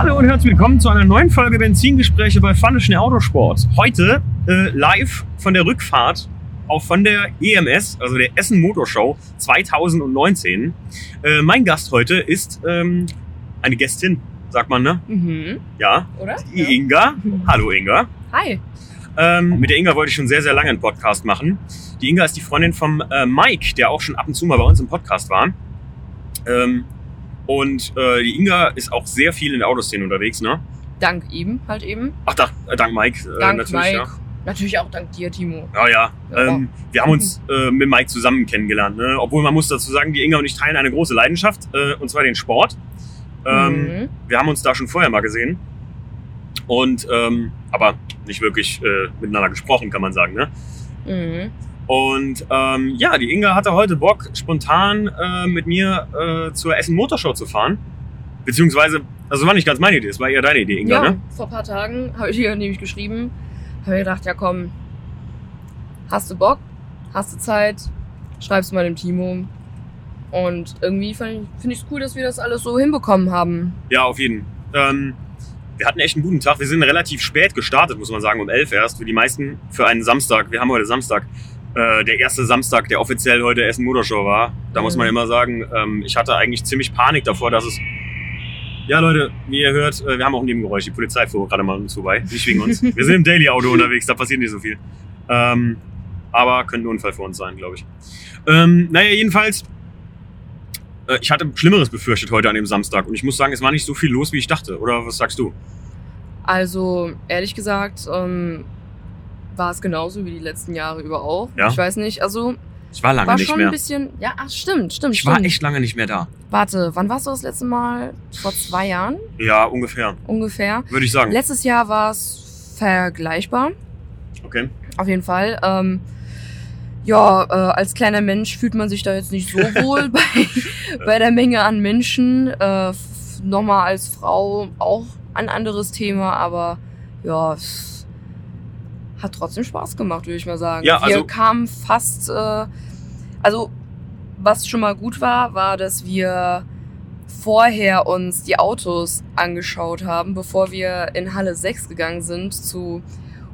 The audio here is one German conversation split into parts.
Hallo und herzlich willkommen zu einer neuen Folge Benzingespräche bei Funischen Autosport. Heute äh, live von der Rückfahrt auch von der EMS, also der Essen Motorshow 2019. Äh, mein Gast heute ist ähm, eine Gästin, sagt man, ne? Mhm. Ja, Oder? die Inga. Hallo Inga. Hi. Ähm, mit der Inga wollte ich schon sehr, sehr lange einen Podcast machen. Die Inga ist die Freundin vom äh, Mike, der auch schon ab und zu mal bei uns im Podcast war. Ähm, und äh, die Inga ist auch sehr viel in der Autoszene unterwegs, ne? Dank ihm halt eben. Ach, da, äh, dank Mike. Äh, Dank natürlich, Mike. Ja. Natürlich auch dank dir, Timo. Ja, ja. Ja. Ähm, wir haben uns äh, mit Mike zusammen kennengelernt. Ne? Obwohl man muss dazu sagen, die Inga und ich teilen eine große Leidenschaft, äh, und zwar den Sport. Ähm, Mhm. Wir haben uns da schon vorher mal gesehen. Und ähm, aber nicht wirklich äh, miteinander gesprochen, kann man sagen. Ne? Mhm. Und ähm, ja, die Inga hatte heute Bock, spontan äh, mit mir äh, zur Essen Motorshow zu fahren. Beziehungsweise, also war nicht ganz meine Idee, es war eher deine Idee, Inga, Ja, ne? vor ein paar Tagen habe ich dir nämlich geschrieben. Habe mir gedacht, ja komm, hast du Bock? Hast du Zeit? Schreib's mal dem Timo. Und irgendwie finde ich es cool, dass wir das alles so hinbekommen haben. Ja, auf jeden. Ähm, wir hatten echt einen guten Tag. Wir sind relativ spät gestartet, muss man sagen, um 11 erst. Für die meisten für einen Samstag. Wir haben heute Samstag. Äh, der erste Samstag, der offiziell heute Essen Motorshow war. Da muss man Mhm. immer sagen, ähm, ich hatte eigentlich ziemlich Panik davor, dass es. Ja, Leute, wie ihr hört, äh, wir haben auch ein Nebengeräusch. Die Polizei fuhr gerade mal uns vorbei. Nicht wegen uns. Wir sind im Daily-Auto unterwegs, da passiert nicht so viel. Ähm, aber könnte ein Unfall für uns sein, glaube ich. Ähm, naja, jedenfalls, äh, ich hatte Schlimmeres befürchtet heute an dem Samstag. Und ich muss sagen, es war nicht so viel los, wie ich dachte. Oder was sagst du? Also, ehrlich gesagt, ähm, war es genauso wie die letzten Jahre über auch. Ja? Ich weiß nicht, also Ich war lange war nicht schon mehr. ein bisschen. Ja, ach, stimmt, stimmt. Ich war stimmt. echt lange nicht mehr da. Warte, wann warst du das letzte Mal? Vor zwei Jahren Ja, ungefähr. ungefähr. Würde ich sagen. Letztes Jahr war es vergleichbar, Okay. auf jeden Fall. Ähm, ja, äh, als kleiner Mensch fühlt man sich da jetzt nicht so wohl bei, bei der Menge an Menschen. Äh, Nochmal als Frau auch ein anderes Thema, aber ja, es hat trotzdem Spaß gemacht, würde ich mal sagen. Ja, also- wir kamen fast, äh, also was schon mal gut war, war, dass wir vorher uns die Autos angeschaut haben, bevor wir in Halle 6 gegangen sind zu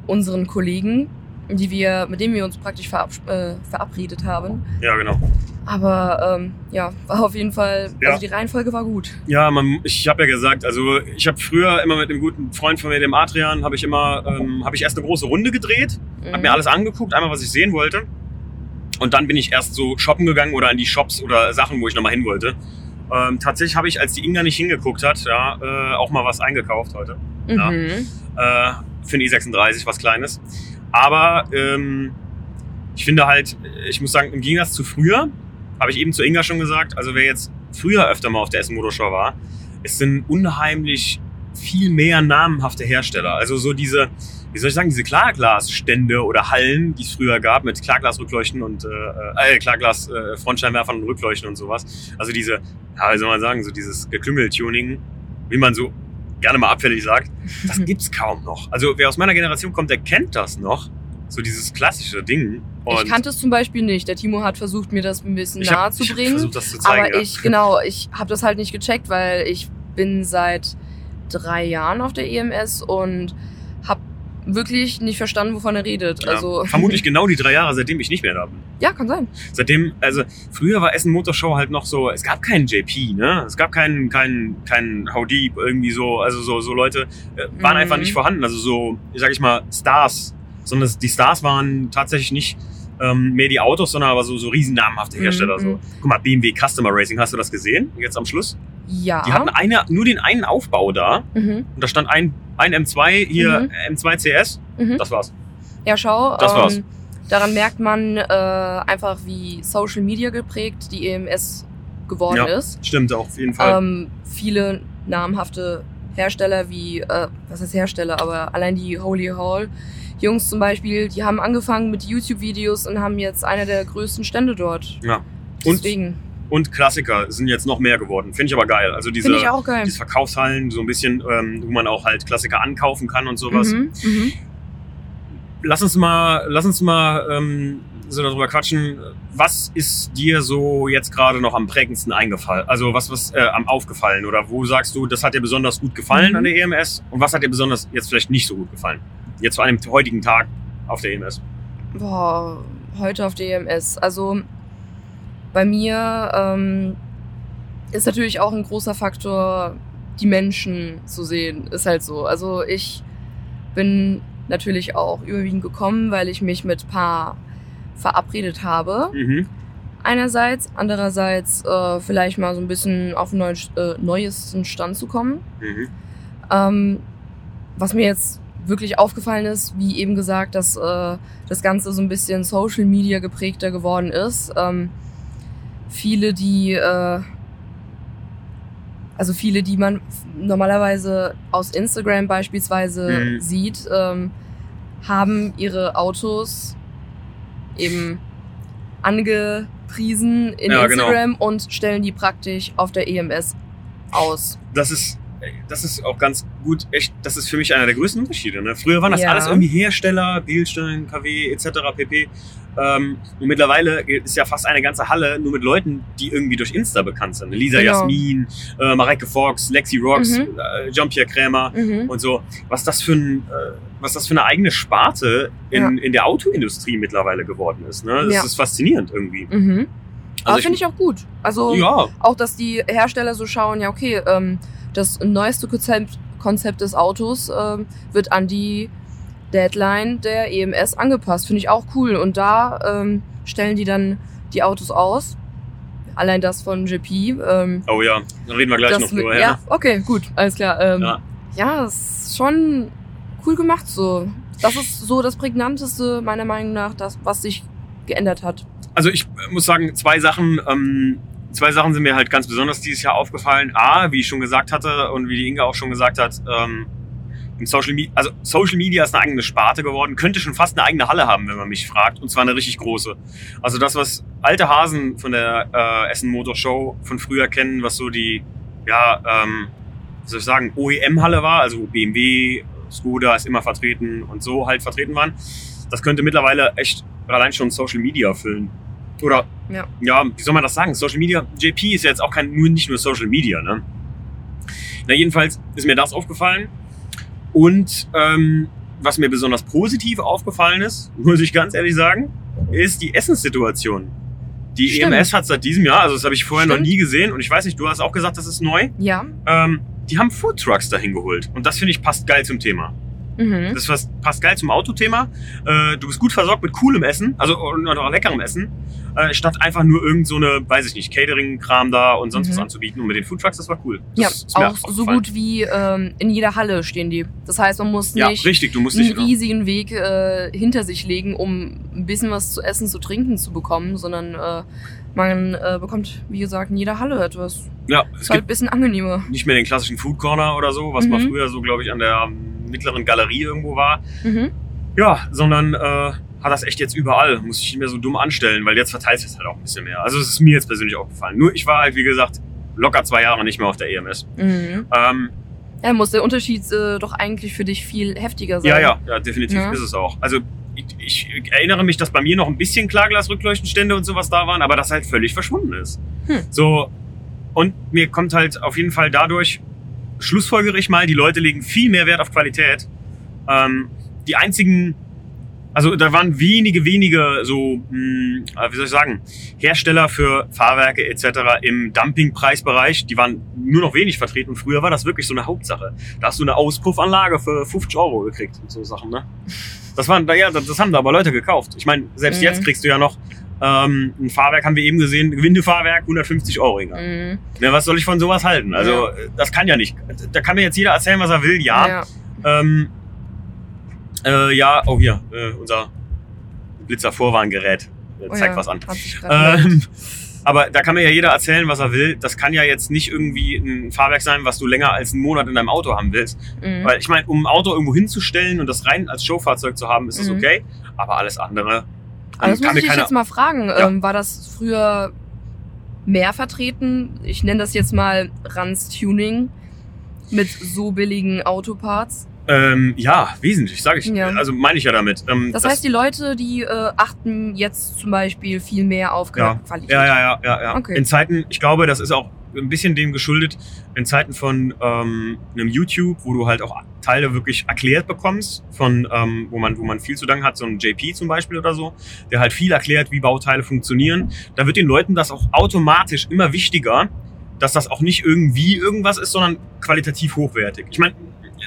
unseren Kollegen, die wir, mit denen wir uns praktisch verab äh, verabredet haben. Ja, genau. Aber ähm, ja, war auf jeden Fall, Ja. also die Reihenfolge war gut. Ja, man, ich habe ja gesagt, also ich habe früher immer mit einem guten Freund von mir, dem Adrian, habe ich immer, ähm, habe ich erst eine große Runde gedreht, habe Mhm. mir alles angeguckt, einmal was ich sehen wollte. Und dann bin ich erst so shoppen gegangen oder in die Shops oder Sachen, wo ich nochmal hin wollte. Ähm, tatsächlich habe ich, als die Inga nicht hingeguckt hat, ja, äh, auch mal was eingekauft heute. ja. Mhm. äh, für den i36, was Kleines. Aber ähm, ich finde halt, ich muss sagen, im Gegensatz zu früher, habe ich eben zu Inga schon gesagt, also wer jetzt früher öfter mal auf der Essen Motorshow war, es sind unheimlich viel mehr namenhafte Hersteller. Also so diese, wie soll ich sagen, diese Klarglasstände oder Hallen, die es früher gab mit Klarglasrückleuchten und äh, äh, Klarglas äh, Frontscheinwerfern und Rückleuchten und sowas. Also diese, ja, wie soll man sagen, so dieses Geklüngel-Tuning, wie man so gerne mal abfällig sagt, das gibt's kaum noch. Also wer aus meiner Generation kommt, der kennt das noch. So dieses klassische Ding. Und Ich kannte es zum Beispiel nicht. Der Timo hat versucht, mir das ein bisschen ich hab- nahe ich zu bringen. versucht, das zu zeigen. aber ja. ich, genau, ich habe das halt nicht gecheckt, weil ich bin seit drei Jahren auf der EMS und habe wirklich nicht verstanden, wovon er redet. Ja, Also vermutlich genau die drei Jahre, seitdem ich nicht mehr da bin. ja, kann sein. Seitdem, also früher war Essen Motorshow halt noch so, es gab keinen JP, ne? Es gab keinen, keinen, keinen How Deep irgendwie so, also so, so Leute äh, waren Mhm. einfach nicht vorhanden. Also so, sag ich mal, Stars. Sondern die Stars waren tatsächlich nicht ähm, mehr die Autos, sondern aber so, so riesennamenhafte Hersteller. Mhm. So. Guck mal, BMW Customer Racing, hast du das gesehen? Jetzt am Schluss? Ja. Die hatten eine, nur den einen Aufbau da mhm. und da stand ein, ein M2, hier Mhm. M2 CS. Mhm. Das war's. Ja, schau. Das war's. Daran merkt man äh, einfach, wie Social Media geprägt die EMS geworden Ja. ist. Stimmt auch, auf jeden Fall. Ähm, viele namhafte Hersteller wie, äh, was heißt Hersteller, aber allein die Holy Hall Jungs zum Beispiel, die haben angefangen mit YouTube-Videos und haben jetzt einer der größten Stände dort. ja. Und, Deswegen und Klassiker sind jetzt noch mehr geworden. Finde ich aber geil. Also diese, ich auch geil. diese Verkaufshallen, so ein bisschen, ähm, wo man auch halt Klassiker ankaufen kann und sowas. Mhm, mhm. Lass uns mal, lass uns mal ähm, so darüber quatschen, was ist dir so jetzt gerade noch am prägendsten eingefallen? Also was was äh, am aufgefallen oder wo sagst du, das hat dir besonders gut gefallen Mhm. an der EMS und was hat dir besonders jetzt vielleicht nicht so gut gefallen? Jetzt zu einem heutigen Tag auf der EMS. Boah, heute auf der EMS. Also bei mir ähm, ist natürlich auch ein großer Faktor, die Menschen zu sehen. Ist halt so. Also ich bin natürlich auch überwiegend gekommen, weil ich mich mit Paar verabredet habe. Mhm. Einerseits, andererseits äh, vielleicht mal so ein bisschen auf den neuen, äh, neuesten Stand zu kommen. Mhm. Ähm, was mir jetzt wirklich aufgefallen ist, wie eben gesagt, dass äh, das Ganze so ein bisschen Social Media geprägter geworden ist. Ähm, viele, die, äh, also viele, die man normalerweise aus Instagram beispielsweise Mhm. sieht, ähm, haben ihre Autos eben angepriesen in Ja, genau. Instagram und stellen die praktisch auf der EMS aus. Das ist das ist auch ganz gut, echt, das ist für mich einer der größten Unterschiede. Ne? Früher waren das Ja. alles irgendwie Hersteller, Bilstein, KW etc. pp. Ähm, und mittlerweile ist ja fast eine ganze Halle nur mit Leuten, die irgendwie durch Insta bekannt sind. Lisa Genau. Jasmin, äh, Mareike Fox, Lexi Rocks, Mhm. äh, Jean-Pierre Krämer Mhm. und so. Was das für ein, äh, was das für eine eigene Sparte in, in der Autoindustrie mittlerweile geworden ist. Ne? Das Ja. ist faszinierend irgendwie. Mhm. Aber Also finde ich auch gut. Also Ja, auch, dass die Hersteller so schauen, ja okay, ähm, das neueste Konzept, Konzept des Autos ähm, wird an die Deadline der EMS angepasst. Finde ich auch cool. Und da ähm, stellen die dann die Autos aus. Allein das von GP. Ähm, oh ja, dann reden wir gleich das noch drüber. ja, okay, gut, alles klar. Ähm, Ja. ja. ist schon cool gemacht so. Das ist so das prägnanteste meiner Meinung nach, das was sich geändert hat. Also ich muss sagen, zwei Sachen, ähm, zwei Sachen sind mir halt ganz besonders dieses Jahr aufgefallen. A, wie ich schon gesagt hatte und wie die Inga auch schon gesagt hat, ähm, Social Media, also Social Media ist eine eigene Sparte geworden, könnte schon fast eine eigene Halle haben, wenn man mich fragt, und zwar eine richtig große. Also das, was alte Hasen von der äh, Essen Motor Show von früher kennen, was so die, ja, ähm, wie soll ich sagen, OEM-Halle war, also BMW, Skoda ist immer vertreten und so halt vertreten waren. Das könnte mittlerweile echt allein schon Social Media füllen. Oder, Ja. ja, wie soll man das sagen? Social Media, JP ist ja jetzt auch kein, nur, nicht nur Social Media, ne? Na, jedenfalls ist mir das aufgefallen. Und ähm, was mir besonders positiv aufgefallen ist, muss ich ganz ehrlich sagen, ist die Essenssituation. Die Stimmt. EMS hat seit diesem Jahr, also das habe ich vorher noch Stimmt. nie gesehen und ich weiß nicht, du hast auch gesagt, das ist neu. Ja. Ähm, die haben Foodtrucks dahin geholt und das finde ich passt geil zum Thema. Mhm. Das was- passt geil zum Autothema. Äh, du bist gut versorgt mit coolem Essen, also und auch leckerem Essen, äh, statt einfach nur irgend so eine, weiß ich nicht, Catering-Kram da und sonst Mhm. was anzubieten. Und mit den Foodtrucks, das war cool. Das Ja, auch so gut wie ähm, in jeder Halle stehen die. Das heißt, man muss Ja, nicht richtig, du musst einen nicht. riesigen Weg äh, hinter sich legen, um ein bisschen was zu essen, zu trinken zu bekommen, sondern äh, man äh, bekommt, wie gesagt, in jeder Halle etwas. Ja, es Ist halt gibt ein bisschen angenehmer. nicht mehr den klassischen Food Corner oder so, was Mhm. früher so, glaube ich, an der ähm, mittleren Galerie irgendwo war. Mhm. Ja, sondern äh, hat das echt jetzt überall. Muss ich nicht mehr so dumm anstellen, weil jetzt verteilt sich halt auch ein bisschen mehr. Also es ist mir jetzt persönlich aufgefallen. Nur ich war halt, wie gesagt, locker zwei Jahre nicht mehr auf der EMS. Mhm. Ähm, Ja, muss der Unterschied äh, doch eigentlich für dich viel heftiger sein. ja, ja, ja, definitiv Ja. ist es auch. Also ich, ich erinnere mich, dass bei mir noch ein bisschen Klarglasrückleuchtenstände und sowas da waren, aber das halt völlig verschwunden ist. Hm. So, und mir kommt halt auf jeden Fall dadurch, schlussfolgere ich mal, die Leute legen viel mehr Wert auf Qualität. Ähm, die einzigen, also da waren wenige, wenige so, mh, äh, wie soll ich sagen, Hersteller für Fahrwerke etc. im Dumpingpreisbereich, die waren nur noch wenig vertreten. Und früher war das wirklich so eine Hauptsache. Da hast du eine Auspuffanlage für 50 Euro gekriegt und so Sachen, ne? Das waren, ja, das, das haben da aber Leute gekauft. Ich meine, selbst Mhm. jetzt kriegst du ja noch ähm, ein Fahrwerk, haben wir eben gesehen, Gewindefahrwerk, 150 Euro. Mhm. Ja, was soll ich von sowas halten? Also, Ja. äh, das kann ja nicht. Da kann mir jetzt jeder erzählen, was er will, ja. ja. Ähm, äh, ja, oh hier, äh, unser Blitzer-Vorwarngerät äh, Oh zeigt ja, was an. Ähm, aber da kann mir ja jeder erzählen, was er will. Das kann ja jetzt nicht irgendwie ein Fahrwerk sein, was du länger als einen Monat in deinem Auto haben willst. mhm. Weil ich meine, um ein Auto irgendwo hinzustellen und das rein als Showfahrzeug zu haben, ist es Mhm. okay. Aber alles andere Aber das kann muss mir ich dich jetzt mal fragen. Ja. Ähm, war das früher mehr vertreten? Ich nenne das jetzt mal Ranz Tuning mit so billigen Autoparts. Ähm, ja, wesentlich, sage ich. Ja. Also meine ich ja damit. Ähm, Das, heißt, die Leute, die äh, achten jetzt zum Beispiel viel mehr auf Ja. Qualität. Ja, ja, ja, ja, ja. Okay. In Zeiten, ich glaube, das ist auch ein bisschen dem geschuldet, in Zeiten von ähm, einem YouTube, wo du halt auch Teile wirklich erklärt bekommst, von ähm, wo man, wo man viel zu danken hat, so ein JP zum Beispiel oder so, der halt viel erklärt, wie Bauteile funktionieren. Da wird den Leuten das auch automatisch immer wichtiger, dass das auch nicht irgendwie irgendwas ist, sondern qualitativ hochwertig. Ich meine,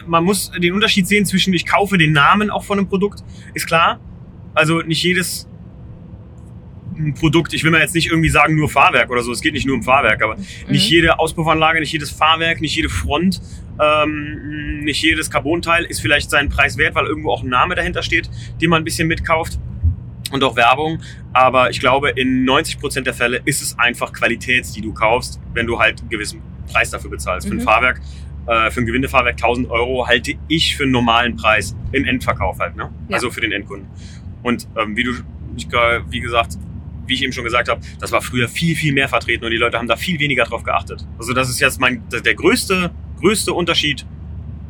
man muss den Unterschied sehen zwischen ich kaufe den Namen auch von einem Produkt, ist klar. Also nicht jedes Produkt, ich will mir jetzt nicht irgendwie sagen, nur Fahrwerk oder so, es geht nicht nur um Fahrwerk, aber nicht Mhm. jede Auspuffanlage, nicht jedes Fahrwerk, nicht jede Front, ähm, nicht jedes Carbonteil ist vielleicht seinen Preis wert, weil irgendwo auch ein Name dahinter steht, den man ein bisschen mitkauft und auch Werbung. Aber ich glaube, in 90% der Fälle ist es einfach Qualität, die du kaufst, wenn du halt einen gewissen Preis dafür bezahlst. Für ein Mhm. Fahrwerk, äh, für ein Gewindefahrwerk 1000 Euro halte ich für einen normalen Preis im Endverkauf halt, ne? Ja. Also für den Endkunden. Und ähm, wie du, ich, wie gesagt, wie ich eben schon gesagt habe, das war früher viel, viel mehr vertreten und die Leute haben da viel weniger drauf geachtet. Also das ist jetzt mein, der größte, größte Unterschied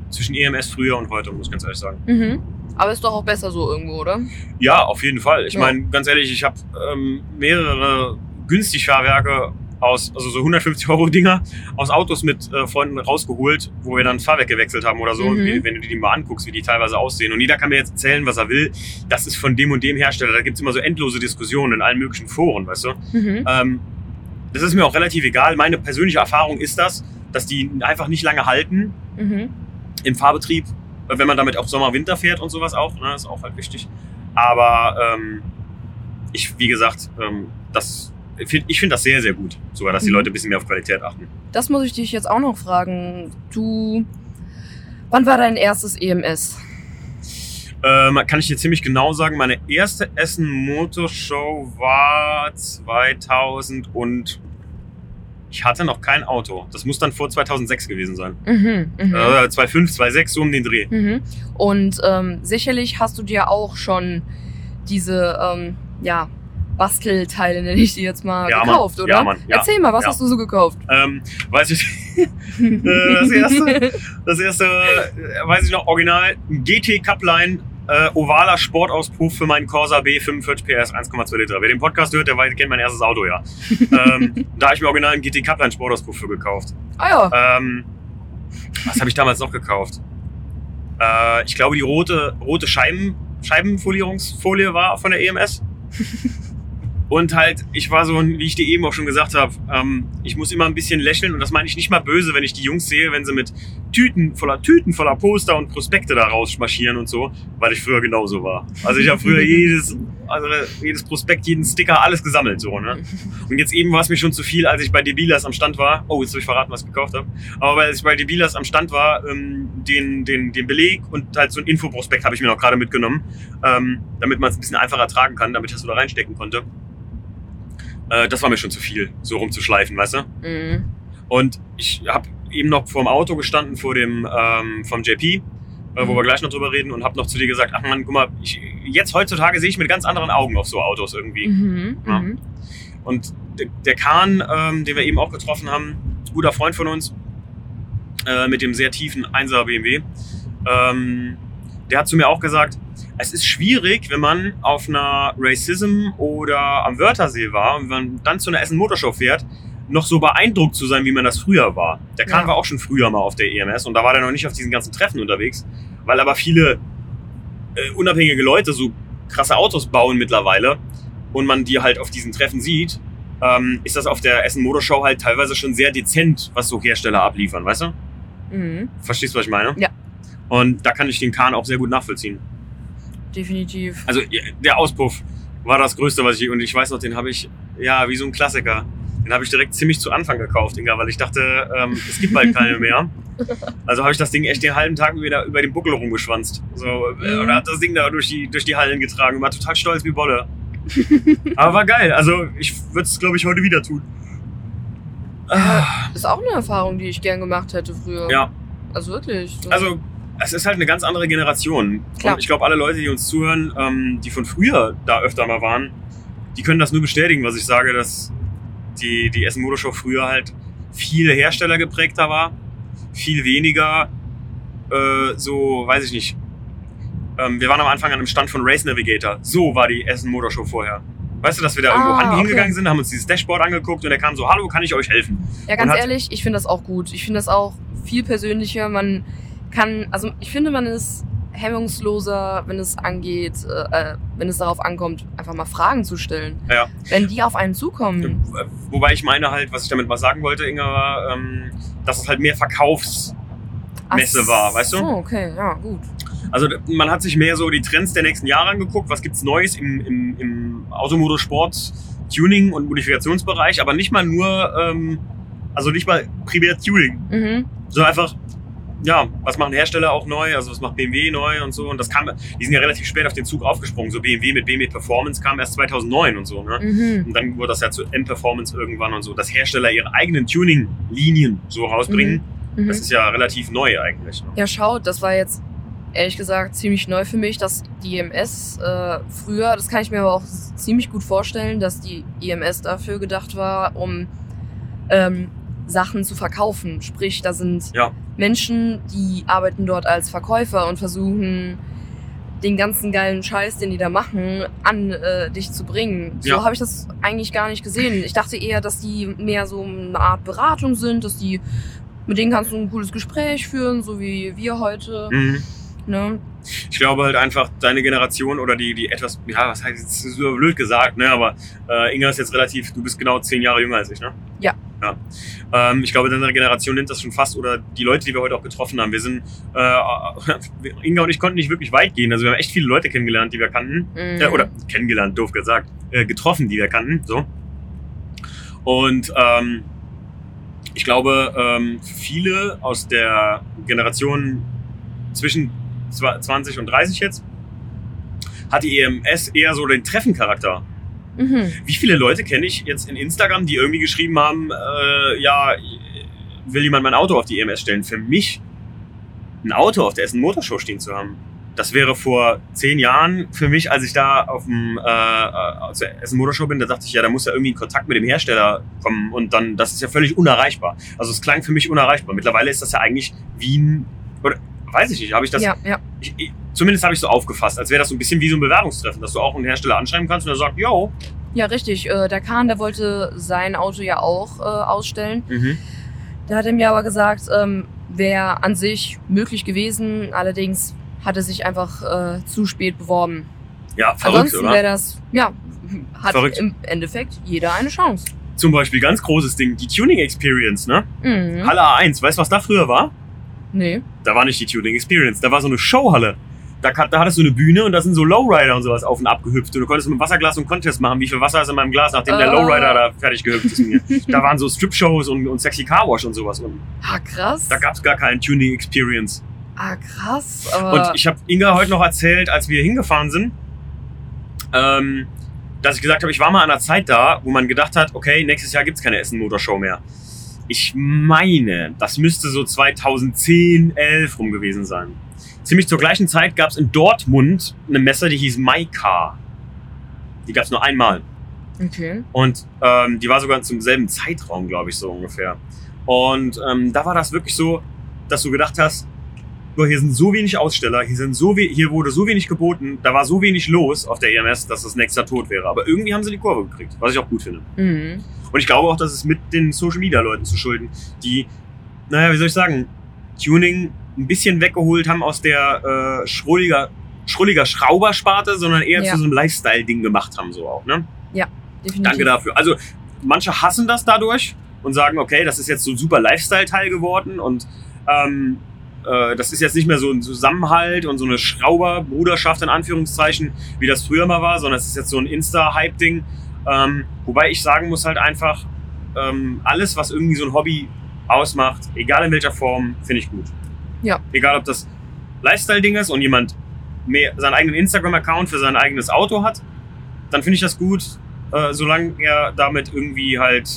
zwischen EMS früher und heute, muss ich ganz ehrlich sagen. Mhm. Aber ist doch auch besser so irgendwo, oder? Ja, auf jeden Fall. Ich Ja. meine, ganz ehrlich, ich habe ähm, mehrere günstig Fahrwerke aus, also so 150 Euro Dinger aus Autos mit äh, Freunden rausgeholt, wo wir dann Fahrwerk gewechselt haben oder so. Mhm. Wie, wenn du dir die mal anguckst, wie die teilweise aussehen. Und jeder kann mir jetzt erzählen, was er will. Das ist von dem und dem Hersteller. Da gibt's immer so endlose Diskussionen in allen möglichen Foren, weißt du. Mhm. Ähm, das ist mir auch relativ egal. Meine persönliche Erfahrung ist das, dass die einfach nicht lange halten Mhm. im Fahrbetrieb, äh, wenn man damit auch Sommer, Winter fährt und sowas auch, ne, ist auch halt wichtig. Aber ähm, ich, wie gesagt, ähm, das, ich finde das sehr, sehr gut, sogar, dass die Mhm. Leute ein bisschen mehr auf Qualität achten. Das muss ich dich jetzt auch noch fragen. Du, wann war dein erstes EMS? Ähm, kann ich dir ziemlich genau sagen, meine erste Essen Motorshow war 2000 und ich hatte noch kein Auto. Das muss dann vor 2006 gewesen sein. Mhm. Mhm. Äh, 2005, 2006, so um den Dreh. Mhm. Und ähm, sicherlich hast du dir auch schon diese, ähm, ja, Bastelteile, nenne ich die jetzt mal, Ja, Mann. gekauft, oder? Ja, Mann. Ja. Erzähl mal, was hast du so gekauft? Ähm, weiß ich, Äh, das erste? Das erste, äh, weiß ich noch, original, ein GT Cupline, äh, ovaler Sportauspuff für meinen Corsa B 45 PS 1,2 Liter. Wer den Podcast hört, der weiß, kennt mein erstes Auto, ja. ähm, da habe ich mir original einen GT Cupline Sportauspuff für gekauft. ah ja. Ähm, was habe ich damals noch gekauft? Äh, ich glaube, die rote, rote Scheiben, Scheibenfolierungsfolie war von der EMS. Und halt, ich war so, ein- wie ich dir eben auch schon gesagt habe, ähm, ich muss immer ein bisschen lächeln und das meine ich nicht mal böse, wenn ich die Jungs sehe, wenn sie mit Tüten voller Tüten voller Poster und Prospekte da rausmarschieren und so, weil ich früher genauso war. Also ich habe früher jedes, also jedes Prospekt, jeden Sticker, alles gesammelt so, ne? Und jetzt eben war es mir schon zu viel, als ich bei Debilas am Stand war. Oh, jetzt habe ich verraten, was ich gekauft habe. Aber als ich bei Debilas am Stand war, ähm, den, den, den Beleg und halt so ein Infoprospekt habe ich mir noch gerade mitgenommen, ähm, damit man es ein bisschen einfacher tragen kann, damit ich das so da reinstecken konnte. Äh, das war mir schon zu viel, so rumzuschleifen, weißt du? Mhm. Und ich habe eben noch vorm Auto gestanden, vor dem ähm, vom JP, äh, wo Mhm. wir gleich noch drüber reden und habe noch zu dir gesagt, ach man, guck mal, ich, jetzt heutzutage sehe ich mit ganz anderen Augen auf so Autos irgendwie. Mhm. Ja. Mhm. Und der, der Kahn, ähm, den wir eben auch getroffen haben, guter Freund von uns, äh, mit dem sehr tiefen 1er BMW, ähm, der hat zu mir auch gesagt, es ist schwierig, wenn man auf einer Racism oder am Wörthersee war und man dann zu einer Essen Motorshow fährt, noch so beeindruckt zu sein, wie man das früher war. Der Kahn Ja. war auch schon früher mal auf der EMS und da war der noch nicht auf diesen ganzen Treffen unterwegs, weil aber viele äh, unabhängige Leute so krasse Autos bauen mittlerweile und man die halt auf diesen Treffen sieht, ähm, ist das auf der Essen Motorshow halt teilweise schon sehr dezent, was so Hersteller abliefern, weißt du? Mhm. Verstehst du, was ich meine? Ja. Und da kann ich den Kahn auch sehr gut nachvollziehen. Definitiv. Also ja, der Auspuff war das Größte, was ich, und ich weiß noch, den habe ich, ja, wie so ein Klassiker. Den habe ich direkt ziemlich zu Anfang gekauft, Inga, weil ich dachte, ähm, es gibt bald keine mehr. Also habe ich das Ding echt den halben Tag wieder über den Buckel rumgeschwanzt. So, äh, Mhm. und hab das Ding da durch die, durch die Hallen getragen und war total stolz wie Bolle. Aber war geil. Also ich würde es, glaube ich, heute wieder tun. Ah, Ist auch eine Erfahrung, die ich gern gemacht hätte früher. Ja, Also wirklich. So. also es ist halt eine ganz andere Generation. Klar. Und ich glaube, alle Leute, die uns zuhören, ähm, die von früher da öfter mal waren, die können das nur bestätigen, was ich sage, dass die, die Essen Motorshow früher halt viel Hersteller geprägter war, viel weniger äh, so, weiß ich nicht. Ähm, wir waren am Anfang an einem Stand von Race Navigator. So war die Essen Motorshow vorher. Weißt du, dass wir da irgendwo Ah, han- okay. hingegangen sind, haben uns dieses Dashboard angeguckt und er kam so, hallo, kann ich euch helfen? Ja, ganz ehrlich, ich finde das auch gut. Ich finde das auch viel persönlicher. Man kann, also ich finde, man ist hemmungsloser, wenn es angeht, äh, äh, wenn es darauf ankommt, einfach mal Fragen zu stellen. Ja. Wenn die auf einen zukommen. Wobei ich meine halt, was ich damit mal sagen wollte, Inga, war, ähm, dass es halt mehr Verkaufs... Messe war, weißt du? So, okay, ja, gut. Also man hat sich mehr so die Trends der nächsten Jahre angeguckt, was gibt's Neues im, im, im Automotorsport, Tuning und Modifikationsbereich, aber nicht mal nur, ähm, also nicht mal primär Tuning, Mhm. sondern einfach, ja, was machen Hersteller auch neu, also was macht BMW neu und so und das kam, die sind ja relativ spät auf den Zug aufgesprungen, so BMW mit BMW Performance kam erst 2009 und so, ne? Mhm. Und dann wurde das ja zu M-Performance irgendwann und so, dass Hersteller ihre eigenen Tuning-Linien so rausbringen, Mhm. das ist ja relativ neu eigentlich. Ne? Ja, schaut, das war jetzt ehrlich gesagt ziemlich neu für mich, dass die EMS äh, früher, das kann ich mir aber auch ziemlich gut vorstellen, dass die EMS dafür gedacht war, um ähm, Sachen zu verkaufen. Sprich, da sind Ja. Menschen, die arbeiten dort als Verkäufer und versuchen den ganzen geilen Scheiß, den die da machen, an äh, dich zu bringen. So Ja. habe ich das eigentlich gar nicht gesehen. Ich dachte eher, dass die mehr so eine Art Beratung sind, dass die mit denen kannst du ein cooles Gespräch führen, so wie wir heute. Mhm. Ne? Ich glaube halt einfach, deine Generation oder die, die etwas, ja, was heißt, jetzt ist so blöd gesagt, ne, aber äh, Inga ist jetzt relativ, du bist genau zehn Jahre jünger als ich, ne? Ja. Ja. Ähm, ich glaube, deine Generation nimmt das schon fast, oder die Leute, die wir heute auch getroffen haben, wir sind, äh, Inga und ich konnten nicht wirklich weit gehen, also wir haben echt viele Leute kennengelernt, die wir kannten, Mhm. äh, oder kennengelernt, doof gesagt, äh, getroffen, die wir kannten, so. Und ähm, ich glaube, ähm, viele aus der Generation zwischen zwa- 20 und 30 jetzt hat die EMS eher so den Treffencharakter. Mhm. Wie viele Leute kenne ich jetzt in Instagram, die irgendwie geschrieben haben, äh, ja, will jemand mein Auto auf die EMS stellen? Für mich ein Auto auf der Essen Motorshow stehen zu haben, das wäre vor zehn Jahren für mich, als ich da auf dem äh, äh, zur Essen Motorshow bin, da dachte ich, ja, da muss ja irgendwie in Kontakt mit dem Hersteller kommen und dann, das ist ja völlig unerreichbar. Also es klang für mich unerreichbar. Mittlerweile ist das ja eigentlich wie ein, oder weiß ich nicht, habe ich das ja, ja. ich, ich, zumindest habe ich so aufgefasst, als wäre das so ein bisschen wie so ein Bewerbungstreffen, dass du auch einen Hersteller anschreiben kannst und er sagt, yo. Ja, richtig. Äh, der Kahn, der wollte sein Auto ja auch äh, ausstellen. Der hat ihm ja aber gesagt, ähm, wäre an sich möglich gewesen. Allerdings hat er sich einfach äh, zu spät beworben. Ja, verrückt, Ansonsten wäre oder? das, ja, hat Verrückt. im Endeffekt jeder eine Chance. Zum Beispiel ganz großes Ding, die Tuning Experience, ne? Mhm. Halle A1, weißt du, was da früher war? Nee. Da war nicht die Tuning Experience, da war so eine Showhalle. Da, da hattest du eine Bühne und da sind so Lowrider und sowas auf und ab gehüpft. Und du konntest mit dem Wasserglas so einen Contest machen, wie viel Wasser ist in meinem Glas, nachdem der Ah. Lowrider da fertig gehüpft ist. Da waren so Strip-Shows und, und Sexy Car Wash und sowas. Und Ah, krass. da gab es gar keinen Tuning Experience. ah, krass. Und ich habe Inga heute noch erzählt, als wir hingefahren sind, ähm, dass ich gesagt habe, ich war mal an einer Zeit da, wo man gedacht hat, okay, nächstes Jahr gibt's keine Essen-Motorshow mehr. Ich meine, das müsste so 2010, 11 rum gewesen sein. Ziemlich zur gleichen Zeit gab's in Dortmund eine Messe, die hieß MyCar. Die gab's nur einmal. okay. Und ähm, die war sogar zum selben Zeitraum, glaube ich, so ungefähr. Und ähm, da war das wirklich so, dass du gedacht hast, boah, hier sind so wenig Aussteller, hier, sind so we hier wurde so wenig geboten, da war so wenig los auf der EMS, dass das nächster Tod wäre. Aber irgendwie haben sie die Kurve gekriegt, was ich auch gut finde. Mhm. Und ich glaube auch, dass es mit den Social Media Leuten zu schulden, die, naja, wie soll ich sagen, Tuning ein bisschen weggeholt haben aus der äh, schrulliger, schrulliger Schraubersparte, sondern eher Ja. zu so einem Lifestyle-Ding gemacht haben, so auch, ne? Definitiv. Danke dafür. Also manche hassen das dadurch und sagen, okay, das ist jetzt so ein super Lifestyle-Teil geworden und ähm, äh, das ist jetzt nicht mehr so ein Zusammenhalt und so eine Schrauberbruderschaft in Anführungszeichen, wie das früher mal war, sondern es ist jetzt so ein Insta-Hype-Ding. Ähm, wobei ich sagen muss halt einfach, ähm, alles, was irgendwie so ein Hobby ausmacht, egal in welcher Form, finde ich gut. Ja. Egal, ob das Lifestyle-Ding ist und jemand mehr, seinen eigenen Instagram-Account für sein eigenes Auto hat, dann finde ich das gut, äh, solange er damit irgendwie halt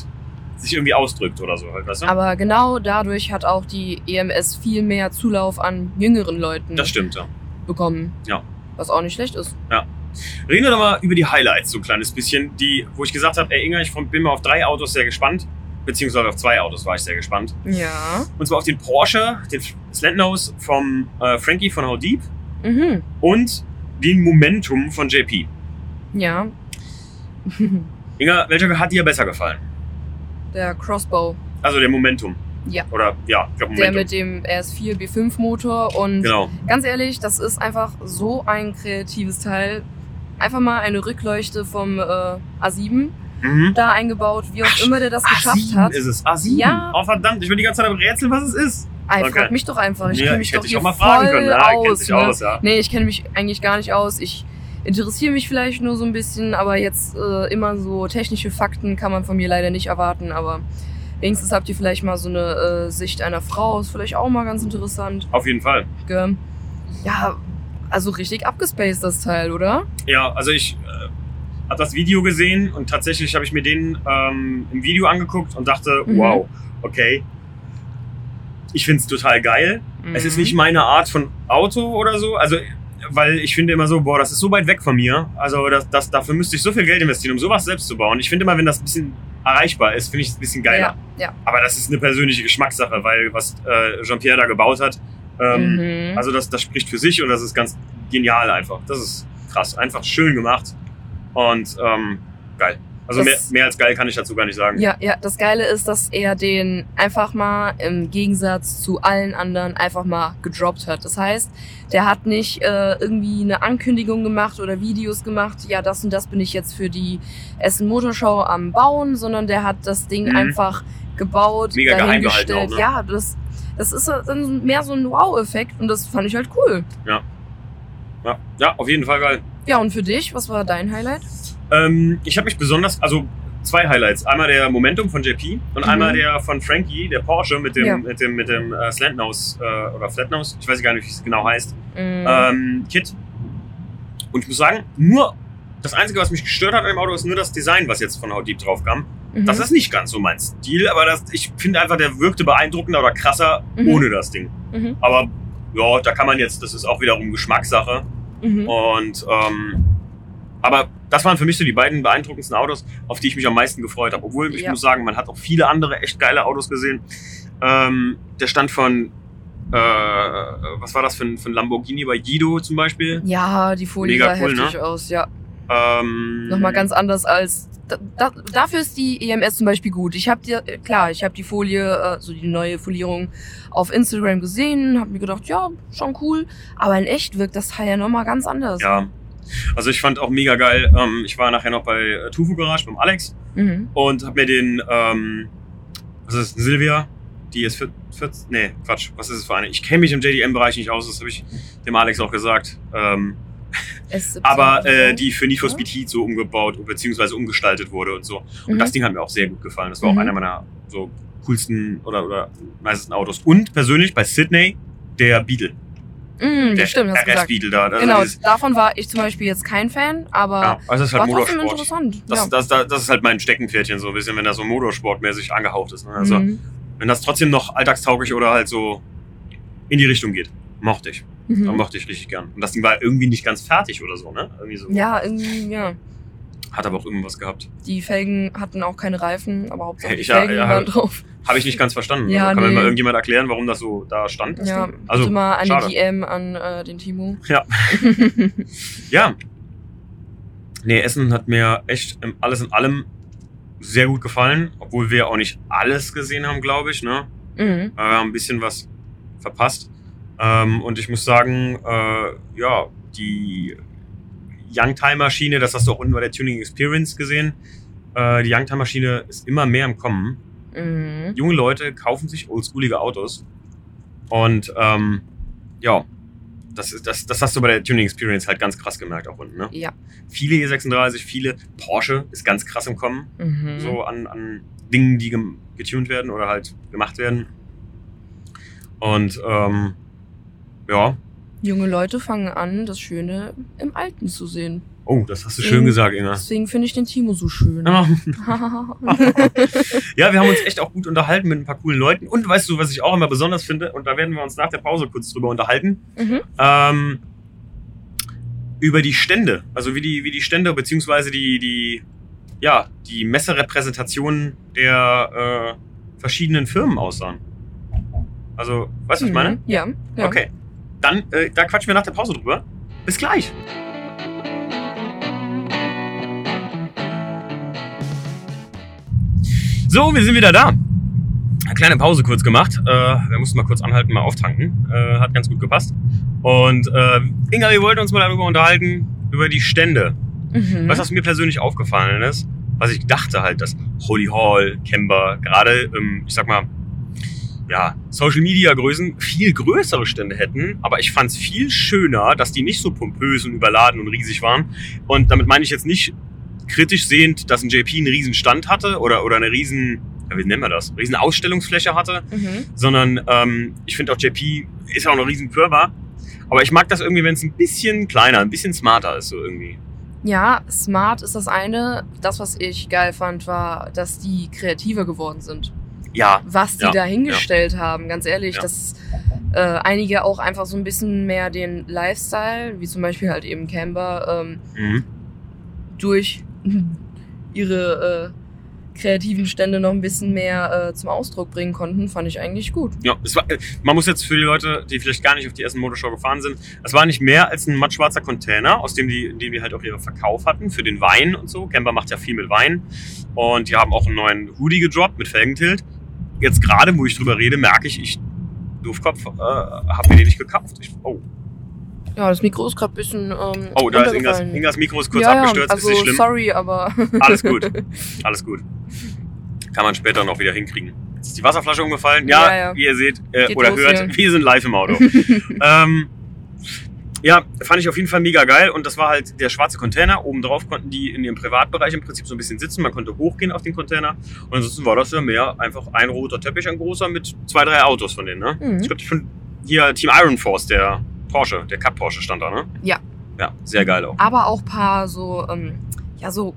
sich irgendwie ausdrückt oder so halt, weißt du? Aber genau dadurch hat auch die EMS viel mehr Zulauf an jüngeren Leuten das stimmt, ja. bekommen. Ja. Was auch nicht schlecht ist. Reden wir doch mal über die Highlights so ein kleines bisschen, die, wo ich gesagt habe, ey Inga, ich bin mal auf drei Autos sehr gespannt. Beziehungsweise auf zwei Autos war ich sehr gespannt. Ja. Und zwar auf den Porsche, den Slendnose vom äh, Frankie von How Deep Mhm. und den Momentum von JP. Ja. Inga, welcher hat dir besser gefallen? Der Crossbow. Also der Momentum. Ja. Oder ja, ich glaube Der mit dem RS4 B5 Motor und genau. ganz ehrlich, das ist einfach so ein kreatives Teil. Einfach mal eine Rückleuchte vom äh, A7 Mhm. da eingebaut, wie auch immer der das geschafft A7 hat. ist es. A7. Ja. Oh verdammt, ich will die ganze Zeit am Rätseln, was es ist. Ey, Okay. frag mich doch einfach. Ich Ja, kenne mich ich doch hier auch mal fragen voll können. Ja, aus. ne? aus, ja. Nee, ich kenne mich eigentlich gar nicht aus. Ich interessiere mich vielleicht nur so ein bisschen, aber jetzt äh, immer so technische Fakten kann man von mir leider nicht erwarten. Aber wenigstens habt ihr vielleicht mal so eine äh, Sicht einer Frau. Ist vielleicht auch mal ganz interessant. Auf jeden Fall. Ja, also richtig abgespaced das Teil, oder? Ja, also ich äh, habe das Video gesehen und tatsächlich habe ich mir den ähm, im Video angeguckt und dachte, Mhm. wow, okay. Ich finde es total geil. Es ist Mhm. nicht meine Art von Auto oder so. Also, weil ich finde immer so, boah, das ist so weit weg von mir. Also, das, das, dafür müsste ich so viel Geld investieren, um sowas selbst zu bauen. Ich finde immer, wenn das ein bisschen erreichbar ist, finde ich es ein bisschen geiler. Ja, ja. Aber das ist eine persönliche Geschmackssache, weil was äh, Jean-Pierre da gebaut hat, ähm, Mhm. also das, das spricht für sich und das ist ganz genial einfach. Das ist krass. Einfach schön gemacht und ähm, geil. Also mehr, mehr als geil kann ich dazu gar nicht sagen. Ja, ja, das Geile ist, dass er den einfach mal im Gegensatz zu allen anderen einfach mal gedroppt hat. Das heißt, der hat nicht äh, irgendwie eine Ankündigung gemacht oder Videos gemacht, ja, das und das bin ich jetzt für die Essen Motorschau am Bauen, sondern der hat das Ding Mhm. einfach gebaut, Mega dahingestellt. auch, ne? Ja, das, das ist mehr so ein Wow-Effekt und das fand ich halt cool. Ja, ja auf jeden Fall geil. Ja, und für dich, was war dein Highlight? Ähm, ich habe mich besonders, also zwei Highlights. Einmal der Momentum von JP und Mhm. einmal der von Frankie, der Porsche mit dem, Ja. mit dem, mit dem äh, Slantnose äh, oder Flatnose, ich weiß gar nicht, wie es genau heißt, Mhm. ähm, Kit. Und ich muss sagen, nur das Einzige, was mich gestört hat an dem Auto, ist nur das Design, was jetzt von How Deep drauf kam. Mhm. Das ist nicht ganz so mein Stil, aber das, ich finde einfach, der wirkte beeindruckender oder krasser Mhm. ohne das Ding. Mhm. Aber ja, da kann man jetzt, das ist auch wiederum Geschmackssache. Mhm. Und ähm, aber das waren für mich so die beiden beeindruckendsten Autos, auf die ich mich am meisten gefreut habe. Obwohl ich Ja. muss sagen, man hat auch viele andere echt geile Autos gesehen. Ähm, der stand von äh, was war das für ein, für ein Lamborghini bei Guido zum Beispiel? Ja, die Folie Mega sah cool, heftig ne? aus, ja. Ähm, Nochmal ganz anders als. Da, da, dafür ist die EMS zum Beispiel gut. Ich habe dir, klar, ich habe die Folie, äh, so die neue Folierung auf Instagram gesehen, habe mir gedacht, ja, schon cool. Aber in echt wirkt das Teil ja nochmal ganz anders. Ja. Also ich fand auch mega geil. Ähm, ich war nachher noch bei äh, Tufu Garage beim Alex Mhm. und hab mir den, ähm, was ist das, Silvia? Die ist 14, nee, Quatsch, was ist es für eine? Ich kenne mich im JDM-Bereich nicht aus, das habe ich dem Alex auch gesagt. Ähm, S17 aber äh, die für Need for. Speed Heat so umgebaut bzw. umgestaltet wurde und so. Und Mhm. das Ding hat mir auch sehr gut gefallen. Das war auch Mhm. einer meiner so coolsten oder, oder nicesten Autos. Und persönlich bei Sydney der Beetle. Mhm, Der stimmt, hast RS. Beetle da. Also Genau, davon war ich zum Beispiel jetzt kein Fan, aber ja, also das ist war halt trotzdem Motorsport. interessant. Das, ja. das, das, das ist halt mein Steckenpferdchen so ein bisschen, wenn das so motorsportmäßig angehaucht ist. Ne? Also Mhm. wenn das trotzdem noch alltagstauglich oder halt so in die Richtung geht. Mochte ich. Mhm. Mochte ich richtig gern. Und das Ding war irgendwie nicht ganz fertig oder so, ne? Irgendwie so. Ja, irgendwie, ja. Hat aber auch irgendwas gehabt. Die Felgen hatten auch keine Reifen, aber Hauptsache die Ich- ja, Felgen ja, waren drauf. Habe ich nicht ganz verstanden. Ja, also kann mir nee. mal irgendjemand erklären, warum das so da stand? Ja, also mal eine schade. DM an äh, den Timo. Ja. Ja. Nee, Essen hat mir echt alles in allem sehr gut gefallen, obwohl wir auch nicht alles gesehen haben, glaube ich. Ne? Mhm. Wir haben ein bisschen was verpasst. Ähm, und ich muss sagen, äh, ja, die Youngtime-Maschine, das hast du auch unten bei der Tuning Experience gesehen, äh, die Youngtime-Maschine ist immer mehr im Kommen. Mhm. Junge Leute kaufen sich oldschoolige Autos. Und ähm, ja, das, ist, das, das hast du bei der Tuning Experience halt ganz krass gemerkt auch unten. Ne? Ja. Viele E36, viele Porsche ist ganz krass im Kommen. Mhm. So an, an Dingen, die getuned werden oder halt gemacht werden. Und ähm, ja, Junge Leute fangen an, das Schöne im Alten zu sehen. oh, das hast du schön gesagt, Inga. Deswegen finde ich den Timo so schön. Ja. ja, wir haben uns echt auch gut unterhalten mit ein paar coolen Leuten. Und weißt du, was ich auch immer besonders finde, und da werden wir uns nach der Pause kurz drüber unterhalten, mhm. ähm, über die Stände. Also wie die, wie die Stände, beziehungsweise die, die, ja, die Messerepräsentationen der äh, verschiedenen Firmen aussahen. Also, weißt du, was ich meine? Mhm. Ja. ja. Okay. Dann, äh, da quatschen wir nach der Pause drüber. Bis gleich. So, wir sind wieder da. Eine kleine Pause kurz gemacht. Äh, wir mussten mal kurz anhalten, mal auftanken. Äh, hat ganz gut gepasst. Und äh, Inga, wir wollten uns mal darüber unterhalten, über die Stände. Mhm. Was, was mir persönlich aufgefallen ist, was ich dachte halt, dass Holy Hall, Kemba, gerade, ähm, ich sag mal, ja, Social Media Größen viel größere Stände hätten, aber ich fand es viel schöner, dass die nicht so pompös und überladen und riesig waren. Und damit meine ich jetzt nicht kritisch sehend, dass ein JP einen riesen Stand hatte oder, oder eine riesen, ja, wie nennen wir das, riesen Ausstellungsfläche hatte, Mhm. sondern ähm, ich finde auch JP ist auch eine riesen Firma. Aber ich mag das irgendwie, wenn es ein bisschen kleiner, ein bisschen smarter ist, so irgendwie. Ja, smart ist das eine. Das, was ich geil fand, war, dass die kreativer geworden sind. Ja, Was die Ja, da hingestellt haben, ganz ehrlich, Ja. dass äh, einige auch einfach so ein bisschen mehr den Lifestyle, wie zum Beispiel halt eben Camber, ähm, mhm. durch ihre äh, kreativen Stände noch ein bisschen mehr äh, zum Ausdruck bringen konnten, fand ich eigentlich gut. Ja, es war, äh, man muss jetzt für die Leute, die vielleicht gar nicht auf die Essen Motorshow gefahren sind, es war nicht mehr als ein mattschwarzer Container, aus dem die, in dem die halt auch ihren Verkauf hatten für den Wein und so. Camper macht ja viel mit Wein und die haben auch einen neuen Hoodie gedroppt mit Felgentilt. Jetzt gerade, wo ich drüber rede, merke ich, ich Doofkopf, äh, habe mir den nicht gekauft. Ich, oh, Ja, das Mikro ist gerade ein bisschen. Ähm, oh, da ist Ingas. Ingas Mikro ist kurz ja, abgestürzt, ja, also, ist nicht schlimm. sorry, aber. Alles gut. Alles gut. Kann man später noch wieder hinkriegen. Ist die Wasserflasche umgefallen. Ja, Ja, ja. wie ihr seht äh, oder los hört, wir sind live im Auto. ähm, ja, fand ich auf jeden Fall mega geil. Und das war halt der schwarze Container. Obendrauf konnten die in ihrem Privatbereich im Prinzip so ein bisschen sitzen. Man konnte hochgehen auf den Container. Und ansonsten war das ja mehr einfach ein roter Teppich, ein großer mit zwei, drei Autos von denen. Ne? Mhm. Ich glaube, von hier Team Iron Force, der Porsche, der Cup Porsche stand da, ne? Ja. Ja, sehr geil auch. aber auch paar so, ähm, ja, so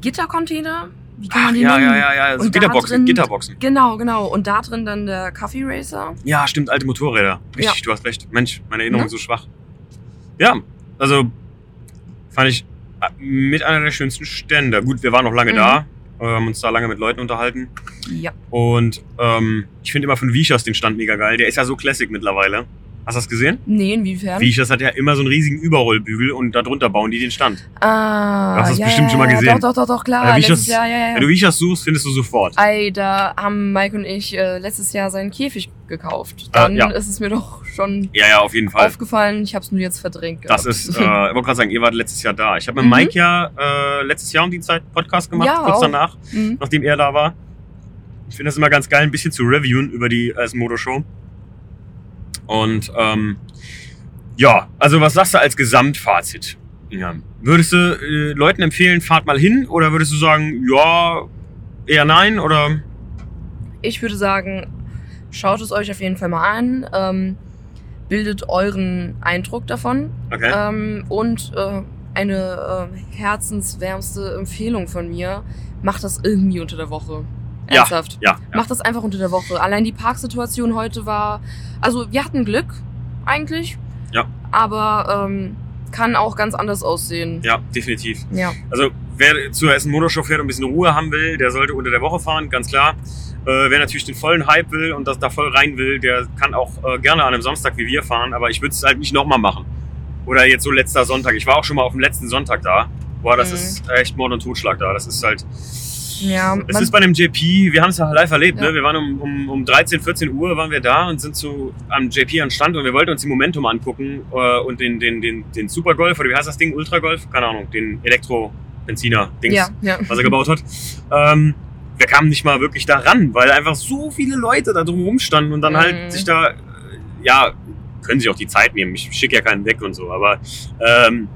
Gittercontainer. Wie kann man die ja, nennen? ja, ja, ja, so Und da Gitterboxen, drin- Gitterboxen. Genau, genau. Und da drin dann der Coffee Racer. Ja, stimmt, alte Motorräder. Richtig, du hast recht. Mensch, meine Erinnerung Mhm. ist so schwach. Ja, also fand ich äh, mit einer der schönsten Stände. Gut, wir waren noch lange Mhm. da, haben uns da lange mit Leuten unterhalten. Ja. Und ähm, ich finde immer von Vichers den Stand mega geil. Der ist ja so classic mittlerweile. Hast du das gesehen? Nee, inwiefern? Vichers hat ja immer so einen riesigen Überrollbügel und darunter bauen die den Stand. Ah, Du hast das ja, bestimmt schon mal gesehen. Doch, doch, doch, doch, klar. Wie ich das- Jahr, ja, ja. Wenn du Vichers suchst, findest du sofort. Ey, da haben Mike und ich äh, letztes Jahr seinen Käfig gekauft. Dann ja. ist es mir doch schon Ja, ja, auf jeden Fall. aufgefallen. Ich habe es nur jetzt verdrängt. Das ist, äh, ich wollte gerade sagen, ihr wart letztes Jahr da. Ich habe mit Mhm. Mike ja äh, letztes Jahr um die Zeit Podcast gemacht, kurz auch. danach. Mhm. nachdem er da war. Ich finde das immer ganz geil, ein bisschen zu reviewen über die Essen Motor Show. Und ähm, ja, also was sagst du als Gesamtfazit? Ja. Würdest du äh, Leuten empfehlen, fahrt mal hin oder würdest du sagen, ja, eher nein oder? Ich würde sagen, schaut es euch auf jeden Fall mal an. Ähm, bildet euren Eindruck davon. Okay. Ähm, und äh, eine äh, herzenswärmste Empfehlung von mir, macht das irgendwie unter der Woche. Ja, Ernsthaft. ja, ja. Macht das einfach unter der Woche. Allein die Parksituation heute war. Also, wir hatten Glück, eigentlich. Ja. Aber ähm, kann auch ganz anders aussehen. ja, definitiv. Ja. Also wer zur Essen Motorshow fährt und ein bisschen Ruhe haben will, der sollte unter der Woche fahren, ganz klar. Äh, wer natürlich den vollen Hype will und das da voll rein will, der kann auch äh, gerne an einem Samstag wie wir fahren, aber ich würde es halt nicht nochmal machen. Oder jetzt so letzter Sonntag. Ich war auch schon mal auf dem letzten Sonntag da. Boah, das Mhm. ist echt Mord und Totschlag da. Das ist halt. Ja, Es ist bei einem JP, wir haben es ja live erlebt, Ja. ne? Wir waren um, um, um 13, 14 Uhr waren wir da und sind zu am JP an Stand und wir wollten uns die Momentum angucken äh, und den, den, den, den Super Golf, oder wie heißt das Ding? Ultra Golf? Keine Ahnung, den Elektro-Benziner-Dings Ja, ja. was er gebaut hat. Ähm, wir kamen nicht mal wirklich da ran, weil einfach so viele Leute da drum rumstanden und dann Mhm. halt sich da, äh, ja, können sich auch die Zeit nehmen. Ich schicke ja keinen weg und so, aber ähm,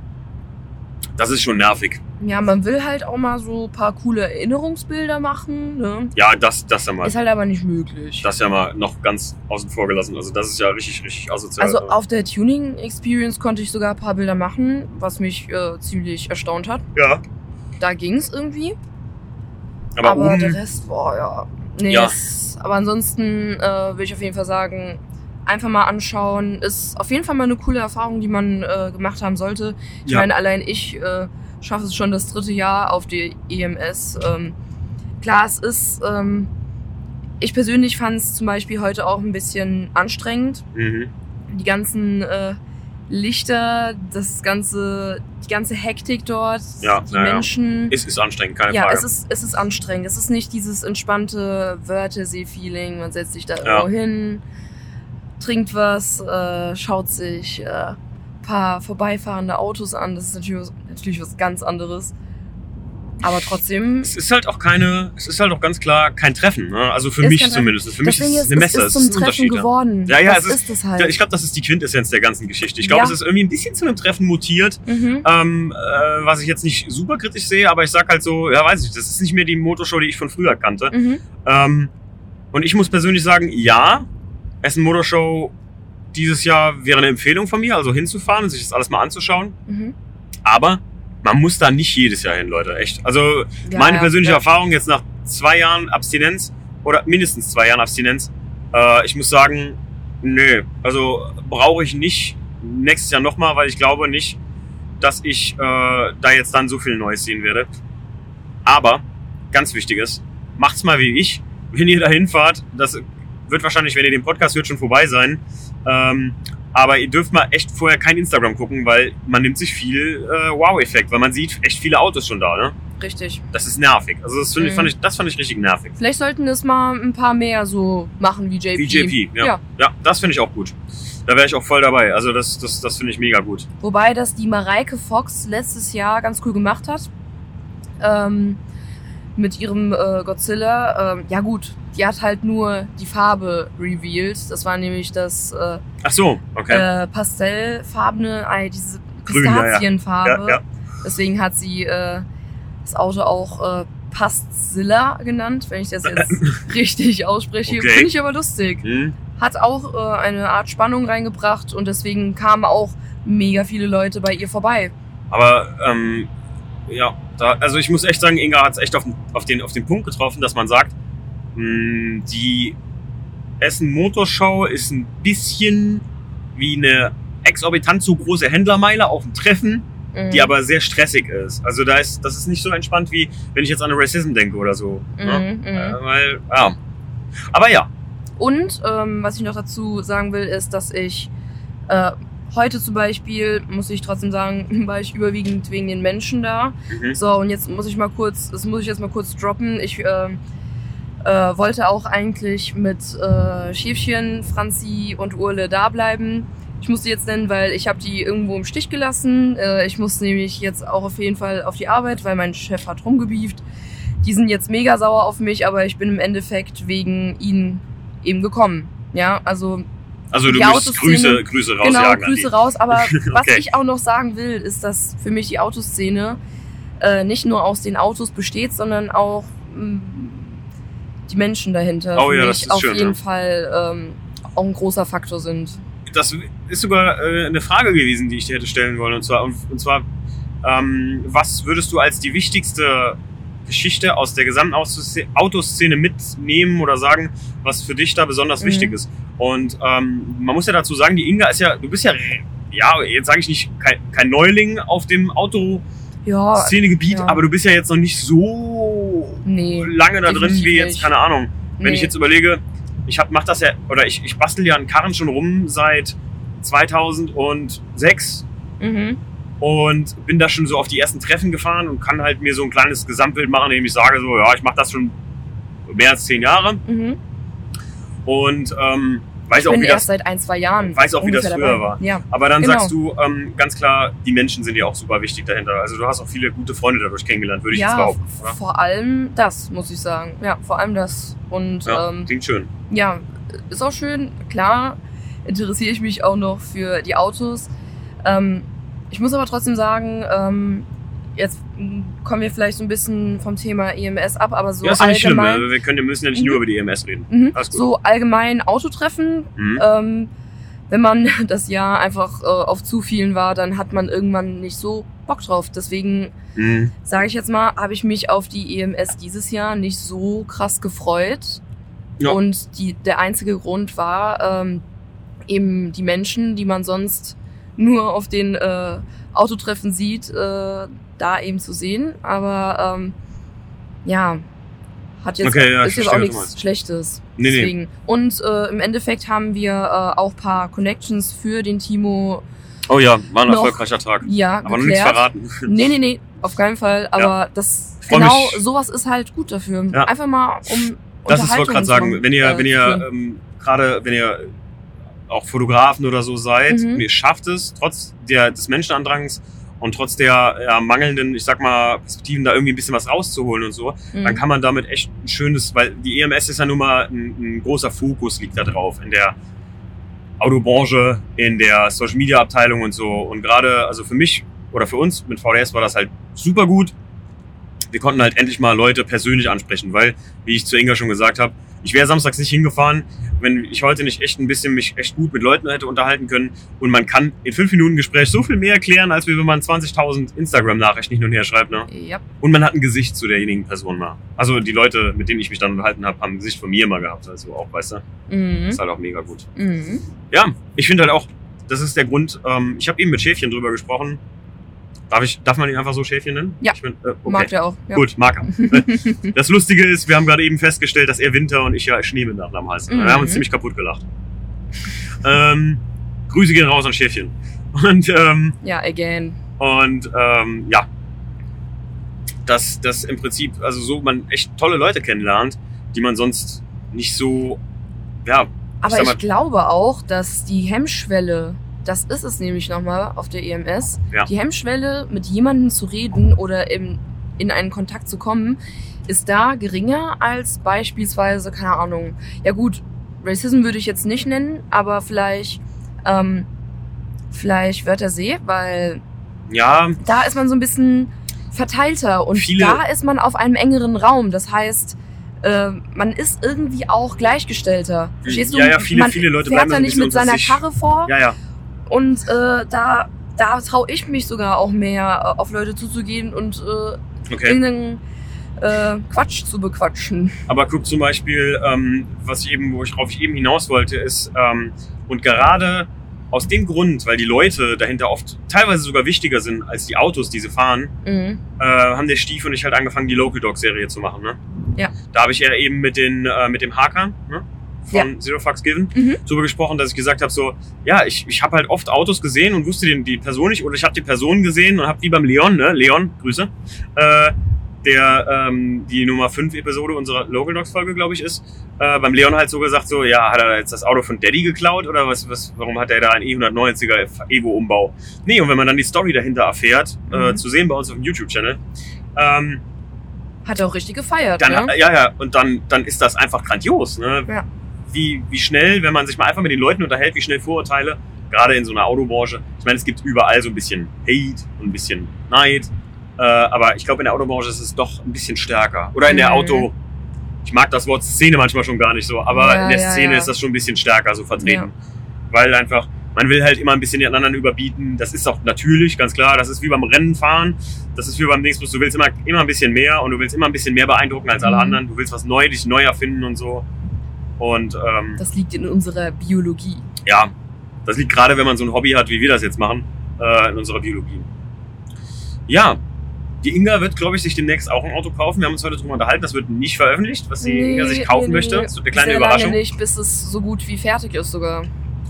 das ist schon nervig. Ja, man will halt auch mal so ein paar coole Erinnerungsbilder machen. Ne? Ja, das, das ja mal, Ist halt aber nicht möglich. das ja mal noch ganz außen vor gelassen. Also das ist ja richtig, richtig asozial. Also auf der Tuning Experience konnte ich sogar ein paar Bilder machen, was mich äh, ziemlich erstaunt hat. ja, Da ging es irgendwie. aber, Aber, oben, der Rest, boah, ja. Nee, Ja. es- aber ansonsten äh, will ich auf jeden Fall sagen, einfach mal anschauen. Ist auf jeden Fall mal eine coole Erfahrung, die man äh, gemacht haben sollte. Ich Ja. meine, allein ich äh, schaffe es schon das dritte Jahr auf die EMS. Ähm, klar, es ist. Ähm, ich persönlich fand es zum Beispiel heute auch ein bisschen anstrengend. Mhm. Die ganzen äh, Lichter, das ganze, die ganze Hektik dort, Ja, die ja, ja. Menschen. Es ist anstrengend, keine ja, Frage. es ist, es ist anstrengend. Es ist nicht dieses entspannte Wörthersee-Feeling. Man setzt sich da Ja. irgendwo hin, trinkt was, äh, schaut sich äh, paar vorbeifahrende Autos an. Das ist natürlich, was- natürlich was ganz anderes. Aber trotzdem. es ist halt auch keine, es ist halt auch ganz klar kein Treffen. Ne? Also für Ist mich Treffen. zumindest. Für mich deswegen ist es eine Messe. es ist zum ist Treffen geworden. Ja, ja, das es ist, es halt. Ich glaube, das ist die Quintessenz der ganzen Geschichte. Ich glaube, Ja. es ist irgendwie ein bisschen zu einem Treffen mutiert, mhm. ähm, äh, was ich jetzt nicht super kritisch sehe, aber ich sag halt so, ja, weiß ich, das ist nicht mehr die Motorshow, die ich von früher kannte. Mhm. Ähm, und ich muss persönlich sagen, ja, Essen Motorshow dieses Jahr wäre eine Empfehlung von mir, also hinzufahren und sich das alles mal anzuschauen. Mhm. Aber man muss da nicht jedes Jahr hin, Leute, echt. Also Ja, meine persönliche ja. Erfahrung jetzt nach zwei Jahren Abstinenz oder mindestens zwei Jahren Abstinenz, äh, ich muss sagen, nö, also brauche ich nicht nächstes Jahr nochmal, weil ich glaube nicht, dass ich äh, da jetzt dann so viel Neues sehen werde. Aber, ganz wichtiges, macht's mal wie ich. Wenn ihr da hinfahrt, das wird wahrscheinlich, wenn ihr den Podcast hört, schon vorbei sein. Ähm, aber ihr dürft mal echt vorher kein Instagram gucken, weil man nimmt sich viel äh, Wow-Effekt, weil man sieht echt viele Autos schon da, ne? Richtig. Das ist nervig. Also das, find ich, Mhm. fand ich, das fand ich richtig nervig. Vielleicht sollten es mal ein paar mehr so machen wie JP. Wie JP, ja. Ja, Ja. das finde ich auch gut. Da wäre ich auch voll dabei. Also das, das, das finde ich mega gut. Wobei das die Mareike Fox letztes Jahr ganz cool gemacht hat. Ähm, mit ihrem äh, Godzilla. Ähm, ja gut, die hat halt nur die Farbe revealed. Das war nämlich das äh, Ach so, okay. äh, pastellfarbene, äh, diese Grün, ja, ja. Pistazienfarbe. ja, ja. Deswegen hat sie äh, das Auto auch äh, Pastilla genannt, wenn ich das jetzt richtig ausspreche. Okay. Finde ich aber lustig. Hm. Hat auch äh, eine Art Spannung reingebracht und deswegen kamen auch mega viele Leute bei ihr vorbei. Aber ähm, ja, da, also ich muss echt sagen, Inga hat es echt auf, den- auf, den, auf den Punkt getroffen, dass man sagt, mh, die Essen Motorshow ist ein bisschen wie eine exorbitant zu große Händlermeile auf dem Treffen, Mhm. die aber sehr stressig ist. Also da ist, das ist nicht so entspannt wie wenn ich jetzt an eine Racism denke oder so. Ne? Mhm, mhm. Äh, weil, ja. Aber ja, Und ähm, was ich noch dazu sagen will, ist, dass ich äh, heute zum Beispiel, muss ich trotzdem sagen, war ich überwiegend wegen den Menschen da. mhm. So, und jetzt muss ich mal kurz, das muss ich jetzt mal kurz droppen. Ich ähm, äh, wollte auch eigentlich mit äh, Schäfchen, Franzi und Urle da bleiben. Ich musste jetzt nennen, weil ich habe die irgendwo im Stich gelassen. Äh, ich muss nämlich jetzt auch auf jeden Fall auf die Arbeit, weil mein Chef hat rumgebieft. Die sind jetzt mega sauer auf mich, aber ich bin im Endeffekt wegen ihnen eben gekommen. Ja, also also du Autoszene- Grüße, Grüße genau, rausjagen. an Grüße raus. Aber was Okay. ich auch noch sagen will, ist, dass für mich die Autoszene äh, nicht nur aus den Autos besteht, sondern auch mh, die Menschen dahinter Oh ja, das ist auf schön, jeden ja. Fall ähm, auch ein großer Faktor sind. das ist sogar äh, eine Frage gewesen, die ich dir hätte stellen wollen. Und zwar, und, und zwar ähm, was würdest du als die wichtigste Geschichte aus der gesamten Autoszene- mitnehmen oder sagen, was für dich da besonders Mhm. wichtig ist? Und ähm, man muss ja dazu sagen, die Inga ist ja, du bist ja, ja, jetzt sage ich nicht kein, kein Neuling auf dem Autoszenegebiet, Ja, ja. aber du bist ja jetzt noch nicht so Nee. lange da drin wie jetzt, nicht. keine Ahnung. Wenn Nee. ich jetzt überlege, ich hab, mach das ja, oder ich, ich bastel ja an Karren schon rum seit 2006 Mhm. Und bin da schon so auf die ersten Treffen gefahren und kann halt mir so ein kleines Gesamtbild machen, indem ich sage so, ja, ich mache das schon mehr als zehn Jahre Mhm. und ähm, weiß Ich auch, bin wie erst das, seit ein, zwei Jahren. weiß auch, wie das früher dabei. war. Ja. aber dann genau. sagst du ähm, ganz klar, die Menschen sind ja auch super wichtig dahinter. Also du hast auch viele gute Freunde dadurch kennengelernt, würde ich jetzt behaupten. Oder? vor allem das, muss ich sagen. Ja, vor allem das. Und Ja, ähm, klingt schön. ja, ist auch schön. Klar interessiere ich mich auch noch für die Autos. Ähm, ich muss aber trotzdem sagen, ähm, jetzt kommen wir vielleicht so ein bisschen vom Thema EMS ab, aber so ja, ist nicht schlimm. allgemein, ne? Wir, können, wir müssen ja nicht nur über die EMS reden. mhm, so allgemein Autotreffen. Mhm. Ähm, wenn man das Jahr einfach äh, auf zu vielen war, dann hat man irgendwann nicht so Bock drauf. Deswegen Mhm. sage ich jetzt mal, habe ich mich auf die EMS dieses Jahr nicht so krass gefreut. Ja. Und die, der einzige Grund war ähm, eben die Menschen, die man sonst nur auf den äh, Autotreffen sieht, äh, da eben zu sehen. Aber ähm, ja, hat jetzt, Okay, ja, ist jetzt auch nichts. Schlechtes. Nee, nee. Deswegen. Und äh, im Endeffekt haben wir äh, auch paar Connections für den Timo Oh ja, war ein Noch- erfolgreicher Tag. ja Aber noch nichts verraten. Nee, nee, nee, auf keinen Fall. Aber das Freu genau mich. sowas ist halt gut dafür. Ja. Einfach mal um Das ist, wollte gerade sagen, wenn ihr, zu- wenn äh, ihr ähm, gerade, wenn ihr auch Fotografen oder so seid Mhm. und ihr schafft es, trotz der, des Menschenandrangs und trotz der ja, mangelnden, ich sag mal, Perspektiven, da irgendwie ein bisschen was rauszuholen und so, Mhm. dann kann man damit echt ein schönes, weil die EMS ist ja nun mal ein, ein großer Fokus liegt da drauf in der Autobranche, in der Social Media Abteilung und so. Und gerade, also für mich oder für uns mit VDS war das halt super gut. Wir konnten halt endlich mal Leute persönlich ansprechen, weil, wie ich zu Inga schon gesagt habe, ich wäre samstags nicht hingefahren, wenn ich heute nicht echt ein bisschen mich echt gut mit Leuten hätte unterhalten können. Und man kann in fünf Minuten Gespräch so viel mehr erklären, als wenn man 20.000 Instagram-Nachrichten hin und her schreibt. Ne? Ja. Und man hat ein Gesicht zu derjenigen Person mal. Also die Leute, mit denen ich mich dann unterhalten habe, haben ein Gesicht von mir mal gehabt. Also auch, weißt du, Mhm. ist halt auch mega gut. Mhm. Ja, ich finde halt auch, das ist der Grund. Ähm, ich habe eben mit Schäfchen drüber gesprochen. Darf ich, darf man ihn einfach so Schäfchen nennen? Ja. Ich bin, äh, okay. Mag der auch. Ja. Gut, mag er. Das Lustige ist, wir haben gerade eben festgestellt, dass er Winter und ich ja am Hals habe. Wir Mhm. haben uns ziemlich kaputt gelacht. Ähm, Grüße gehen raus an Schäfchen. Und, ähm, ja, again. und ähm, ja, dass das im Prinzip, also so man echt tolle Leute kennenlernt, die man sonst nicht so, ja, Aber sag mal- ich glaube auch, dass die Hemmschwelle, das ist es nämlich nochmal auf der EMS, Ja. die Hemmschwelle, mit jemandem zu reden oder im, in einen Kontakt zu kommen, ist da geringer als beispielsweise, keine Ahnung, ja gut, Racism würde ich jetzt nicht nennen, aber vielleicht, ähm, vielleicht Wörthersee, weil ja, da ist man so ein bisschen verteilter und Viele- da ist man auf einem engeren Raum. Das heißt, äh, man ist irgendwie auch gleichgestellter. Verstehst du? Ja, ja, viele- man viele Leute fährt bleiben da nicht mit seiner. Karre vor ja, ja. Und äh, da, da traue ich mich sogar auch mehr, äh, auf Leute zuzugehen und äh, Okay. irgendeinen äh, Quatsch zu bequatschen. Aber guck zum Beispiel, ähm, was ich eben, worauf ich eben hinaus wollte, ist, ähm, und gerade aus dem Grund, weil die Leute dahinter oft teilweise sogar wichtiger sind als die Autos, die sie fahren, Mhm. äh, haben der Stief und ich halt angefangen, die Local Dog Serie zu machen. Ne? Ja. Da habe ich ja eben mit, den, äh, mit dem Haker ne? Von Zero Fucks Given Mhm. darüber gesprochen, dass ich gesagt habe, so, ja, ich, ich habe halt oft Autos gesehen und wusste den, die Person nicht, oder ich habe die Person gesehen und habe wie beim Leon, ne, Leon, Grüße, äh, der ähm, die Nummer 5 Episode unserer Local Dogs Folge, glaube ich, ist, äh, beim Leon halt so gesagt, so, ja, hat er jetzt das Auto von Daddy geklaut oder was, was, warum hat er da einen E190er Evo-Umbau? Nee, und wenn man dann die Story dahinter erfährt, äh, Mhm. zu sehen bei uns auf dem YouTube-Channel, ähm, Hat er auch richtig gefeiert, dann, ne? ja, ja, und dann, dann ist das einfach grandios, ne? Ja. Wie, wie schnell, wenn man sich mal einfach mit den Leuten unterhält, wie schnell Vorurteile, gerade in so einer Autobranche, ich meine, es gibt überall so ein bisschen Hate und ein bisschen Neid, äh, aber ich glaube, in der Autobranche ist es doch ein bisschen stärker. Oder in der Mhm. Auto, ich mag das Wort Szene manchmal schon gar nicht so, aber Ja, in der ja, Szene ja. ist das schon ein bisschen stärker so vertreten. Weil einfach, man will halt immer ein bisschen den anderen überbieten. Das ist auch natürlich, ganz klar. Das ist wie beim Rennenfahren. Das ist wie beim Dingsbus. Du willst immer, immer ein bisschen mehr und du willst immer ein bisschen mehr beeindrucken als alle Mhm. anderen. Du willst was neu, dich neu erfinden und so. Und ähm, Das liegt in unserer Biologie. ja, das liegt gerade, wenn man so ein Hobby hat, wie wir das jetzt machen, äh, in unserer Biologie. Ja, die Inga wird, glaube ich, sich demnächst auch ein Auto kaufen. Wir haben uns heute drüber unterhalten. Das wird nicht veröffentlicht, was die Inga sich kaufen möchte. Das wird eine kleine Sehr Überraschung. Lange nicht, bis es so gut wie fertig ist sogar.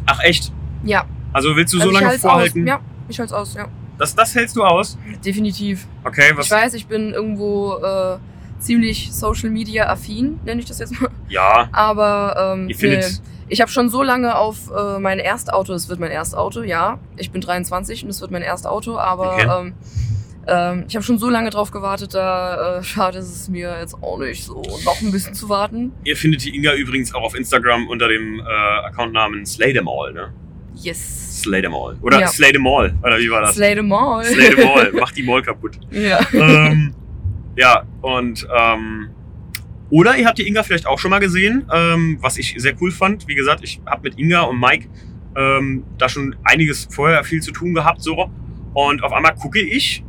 Ach echt? Ja. Also willst du Also so lange vorhalten? Aus. Ja, ich halte es aus, ja. Das, das hältst du aus? Definitiv. Okay, was? Ich weiß, ich bin irgendwo äh, ziemlich Social Media affin, nenne ich das jetzt mal. Ja, Aber ähm, findet- nee. ich habe schon so lange auf äh, mein Erstauto, es wird mein Erstauto, ja. Ich bin 23 und es wird mein Erstauto, aber Okay. ähm, ähm, ich habe schon so lange drauf gewartet, da äh, schade ist es mir jetzt auch nicht so, noch ein bisschen zu warten. ihr findet die Inga übrigens auch auf Instagram unter dem äh, Accountnamen Slay them all, ne? Yes. Slay them all. Oder Ja. Slay them all. Oder wie war das? Slay them all. Slay them all. Mach die Mall kaputt. ja. ähm, ja, und ähm, oder ihr habt die Inga vielleicht auch schon mal gesehen, ähm, was ich sehr cool fand. Wie gesagt, ich habe mit Inga und Mike ähm, da schon einiges vorher viel zu tun gehabt, so. Und auf einmal gucke ich,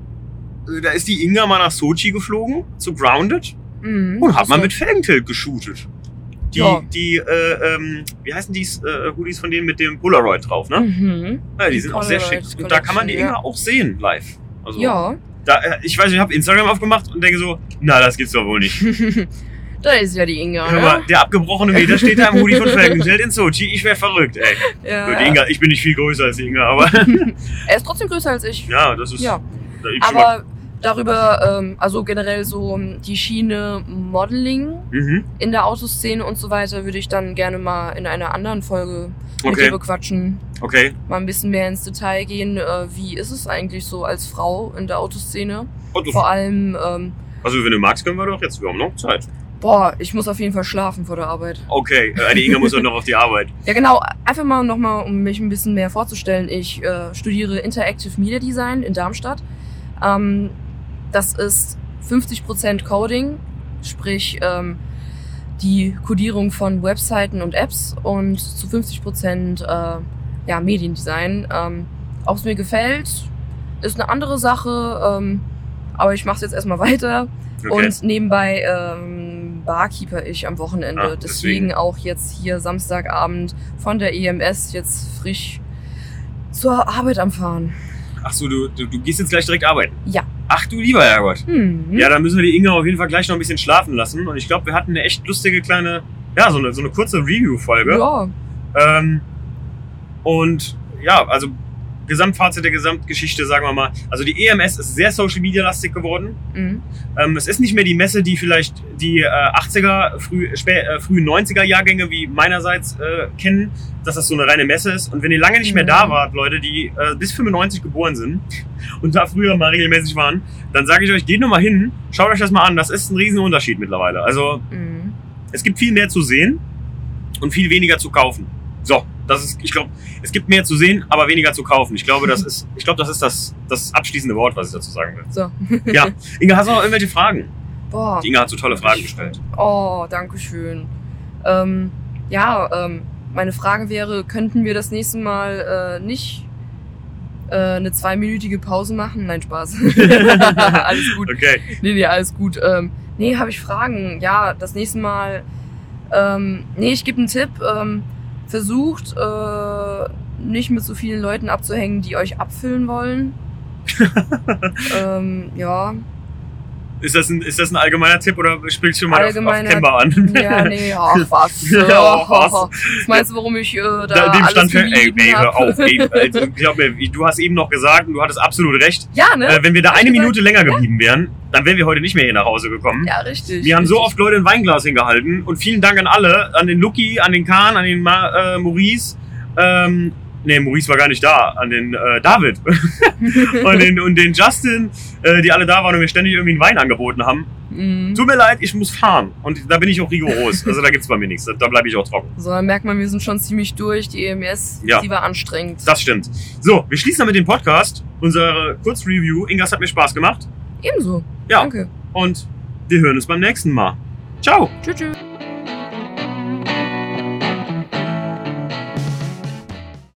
äh, da ist die Inga mal nach Sochi geflogen, zu Grounded, Mhm. und hat mal So. mit Felgentilt geshootet. Die, Ja. die äh, ähm, wie heißen die äh, Hoodies von denen mit dem Polaroid drauf, ne? Mhm. Ja, die Die sind auch sehr schick. Polaroid Und da kann man die Inga auch sehen live. Also, Ja. Da, äh, ich weiß, ich habe Instagram aufgemacht und denke so, na, das gibt's doch wohl nicht. da ist ja die Inga, Hör ne? mal, der abgebrochene Meter steht da im Hoodie von Felgenzelt in Sochi. Ich wär verrückt, ey. Ja. Die Inga, ich bin nicht viel größer als die Inga, aber Er ist trotzdem größer als ich. ja, das ist. Ja. da Aber darüber, ähm, also generell so ähm, die Schiene Modeling Mhm. in der Autoszene und so weiter, würde ich dann gerne mal in einer anderen Folge mit Okay. dir bequatschen. Okay. Mal ein bisschen mehr ins Detail gehen. Äh, wie ist es eigentlich so als Frau in der Autoszene? Und, Vor allem, ähm, also, wenn du magst, können wir doch jetzt. Wir haben noch Zeit. boah, ich muss auf jeden Fall schlafen vor der Arbeit. Okay, äh, die Inga muss doch noch auf die Arbeit. Ja, genau. Einfach mal nochmal, um mich ein bisschen mehr vorzustellen. Ich äh, studiere Interactive Media Design in Darmstadt. Ähm, das ist 50% Coding, sprich ähm, die Codierung von Webseiten und Apps und zu 50% äh, ja, Mediendesign. Ähm, Ob es mir gefällt, ist eine andere Sache. Ähm, aber ich mache es jetzt erstmal weiter. Okay. Und nebenbei ähm, Barkeeper ich am Wochenende. Ah, deswegen. deswegen. auch jetzt hier Samstagabend von der EMS jetzt frisch zur Arbeit am Fahren. Ach so, du, du, du gehst jetzt gleich direkt arbeiten. Ja. Ach du lieber Herrgott. Hm. Ja, dann müssen wir die Inga auf jeden Fall gleich noch ein bisschen schlafen lassen. Und ich glaube, wir hatten eine echt lustige kleine, ja, so eine, so eine kurze Review-Folge. ja. Ähm, und ja, also Gesamtfazit der Gesamtgeschichte, sagen wir mal. Also die EMS ist sehr Social Media lastig geworden. Mhm. Ähm, es ist nicht mehr die Messe, die vielleicht die äh, 80er, früh, äh, frühen 90er Jahrgänge wie meinerseits äh, kennen, dass das so eine reine Messe ist. Und wenn ihr lange nicht mehr Mhm. da wart, Leute, die äh, bis 95 geboren sind und da früher mal regelmäßig waren, dann sage ich euch, geht nur mal hin, schaut euch das mal an. Das ist ein riesen Unterschied mittlerweile. Also Mhm. es gibt viel mehr zu sehen und viel weniger zu kaufen. So, das ist, ich glaube, es gibt mehr zu sehen, aber weniger zu kaufen. Ich glaube, das ist, ich glaube, das ist das, das abschließende Wort, was ich dazu sagen will. So. Ja, Inga, hast du noch irgendwelche Fragen? Boah. Die Inga hat so tolle Fragen gestellt. Oh, danke schön. Ähm, ja, ähm, meine Frage wäre, könnten wir das nächste Mal äh, nicht äh, eine zweiminütige Pause machen? Nein, Spaß. alles gut. Okay. Nee, nee, alles gut. Ähm, nee, habe ich Fragen. Ja, das nächste Mal. Ähm, nee, ich gebe einen Tipp. Ähm, versucht äh, nicht mit so vielen Leuten abzuhängen, die euch abfüllen wollen. ähm, ja. Ist das, ein, ist das ein allgemeiner Tipp oder spielst du mal auf, auf Kemba an? Ja, nee, ach was. Ja, ach was. Meinst du, warum ich äh, da Da, dem alles stand für, ey, ey, hör auf, ey, also, glaub mir, du hast eben noch gesagt und du hattest absolut recht. Ja, ne? Äh, wenn wir da eine. Minute länger geblieben wären, dann wären wir heute nicht mehr hier nach Hause gekommen. ja, richtig. Wir haben so richtig. oft Leute ein Weinglas hingehalten und vielen Dank an alle, an den Lucky, an den Kahn, an den Ma äh, Maurice. Ähm, nee, Maurice war gar nicht da, an den äh, David und, den, und den Justin, äh, die alle da waren und mir ständig irgendwie einen Wein angeboten haben. Mhm. Tut mir leid, ich muss fahren und da bin ich auch rigoros. Also da gibt's bei mir nichts, da, da bleibe ich auch trocken. So, dann merkt man, wir sind schon ziemlich durch. Die EMS, Ja. die war anstrengend. Das stimmt. So, wir schließen damit den Podcast, unsere Kurzreview. Ingas hat mir Spaß gemacht Ebenso. Ja. Danke. und wir hören uns beim nächsten Mal. Ciao! Tschüss. tschüss.